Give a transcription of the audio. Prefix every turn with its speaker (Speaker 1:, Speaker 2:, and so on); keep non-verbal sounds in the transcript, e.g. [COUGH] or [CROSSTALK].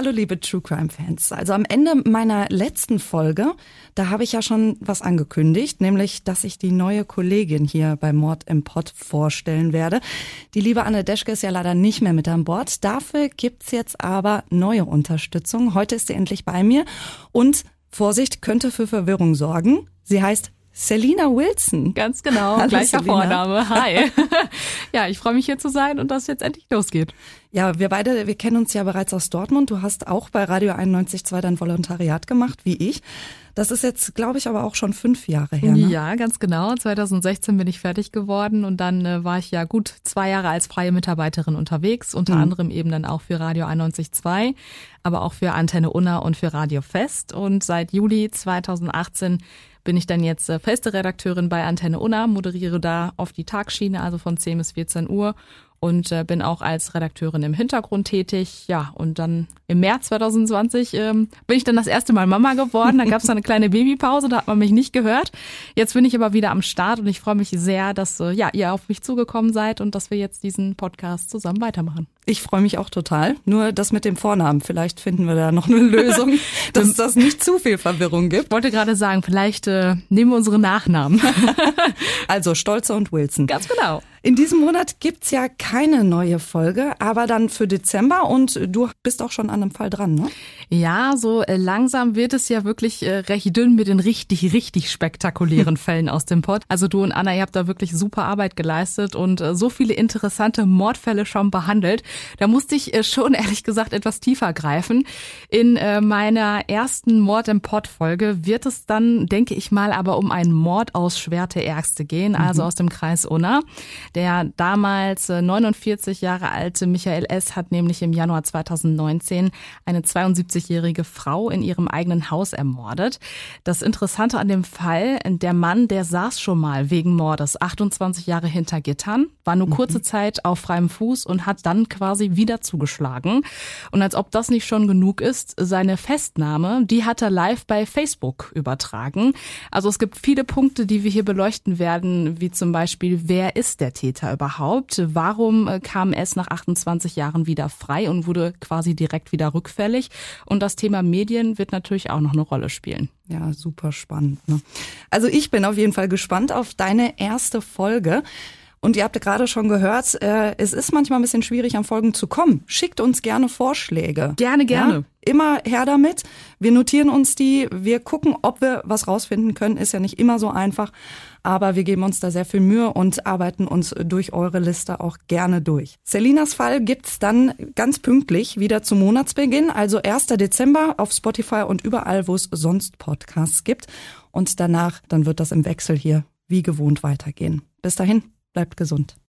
Speaker 1: Hallo liebe True Crime Fans. Also am Ende meiner letzten Folge, da habe ich ja schon was angekündigt, nämlich, dass ich die neue Kollegin hier bei Mord im Pott vorstellen werde. Die liebe Anne Deschke ist ja leider nicht mehr mit an Bord. Dafür gibt's jetzt aber neue Unterstützung. Heute ist sie endlich bei mir und Vorsicht könnte für Verwirrung sorgen. Sie heißt Selina Wilson.
Speaker 2: Ganz genau, Hallo, gleicher Selina. Vorname. Hi. [LAUGHS] ja, ich freue mich hier zu sein und dass es jetzt endlich losgeht.
Speaker 1: Ja, wir beide, wir kennen uns ja bereits aus Dortmund. Du hast auch bei Radio 91.2 dein Volontariat gemacht, wie ich. Das ist jetzt, glaube ich, aber auch schon fünf Jahre her. Ne?
Speaker 2: Ja, ganz genau. 2016 bin ich fertig geworden und dann äh, war ich ja gut zwei Jahre als freie Mitarbeiterin unterwegs, unter mhm. anderem eben dann auch für Radio 91.2, aber auch für Antenne Unna und für Radio Fest. Und seit Juli 2018 bin ich dann jetzt äh, feste Redakteurin bei Antenne Unna, moderiere da auf die Tagschiene, also von 10 bis 14 Uhr und äh, bin auch als Redakteurin im Hintergrund tätig. Ja, und dann im März 2020 ähm, bin ich dann das erste Mal Mama geworden. Da gab es eine kleine Babypause, da hat man mich nicht gehört. Jetzt bin ich aber wieder am Start und ich freue mich sehr, dass äh, ja ihr auf mich zugekommen seid und dass wir jetzt diesen Podcast zusammen weitermachen.
Speaker 1: Ich freue mich auch total. Nur das mit dem Vornamen, vielleicht finden wir da noch eine Lösung, [LAUGHS] dass das nicht zu viel Verwirrung gibt.
Speaker 2: Ich wollte gerade sagen, vielleicht äh, nehmen wir unsere Nachnamen. [LAUGHS]
Speaker 1: also Stolzer und Wilson.
Speaker 2: Ganz genau.
Speaker 1: In diesem Monat gibt's ja keine neue Folge, aber dann für Dezember und du bist auch schon an einem Fall dran, ne?
Speaker 2: Ja, so äh, langsam wird es ja wirklich äh, recht dünn mit den richtig, richtig spektakulären [LAUGHS] Fällen aus dem Pott. Also du und Anna, ihr habt da wirklich super Arbeit geleistet und äh, so viele interessante Mordfälle schon behandelt. Da musste ich schon [LAUGHS] ehrlich gesagt etwas tiefer greifen. In meiner ersten Mord im Pott Folge wird es dann, denke ich mal, aber um einen Mord aus Schwerte Ärgste gehen, also mhm. aus dem Kreis Unna. Der damals 49 äh, Jahre alte Michael S. hat nämlich im Januar 2019 eine 72-jährige Frau in ihrem eigenen Haus ermordet. Das Interessante an dem Fall, der Mann, der saß schon mal wegen Mordes 28 Jahre hinter Gittern, war nur kurze mhm. Zeit auf freiem Fuß und hat dann quasi wieder zugeschlagen. Und als ob das nicht schon genug ist, seine Festnahme, die hat er live bei Facebook übertragen. Also es gibt viele Punkte, die wir hier beleuchten werden, wie zum Beispiel, wer ist der Täter überhaupt? Warum äh, kam es nach 28 Jahren wieder frei und wurde quasi direkt wieder rückfällig? Und das Thema Medien wird natürlich auch noch eine Rolle spielen.
Speaker 1: Ja, super spannend. Ne? Also ich bin auf jeden Fall gespannt auf deine erste Folge. Und ihr habt ja gerade schon gehört, äh, es ist manchmal ein bisschen schwierig, an Folgen zu kommen. Schickt uns gerne Vorschläge.
Speaker 2: Gerne, gerne. Ja?
Speaker 1: Immer her damit. Wir notieren uns die. Wir gucken, ob wir was rausfinden können. Ist ja nicht immer so einfach. Aber wir geben uns da sehr viel Mühe und arbeiten uns durch eure Liste auch gerne durch. Selinas Fall gibt's dann ganz pünktlich wieder zum Monatsbeginn, also 1. Dezember auf Spotify und überall, wo es sonst Podcasts gibt. Und danach, dann wird das im Wechsel hier wie gewohnt weitergehen. Bis dahin. Bleibt gesund.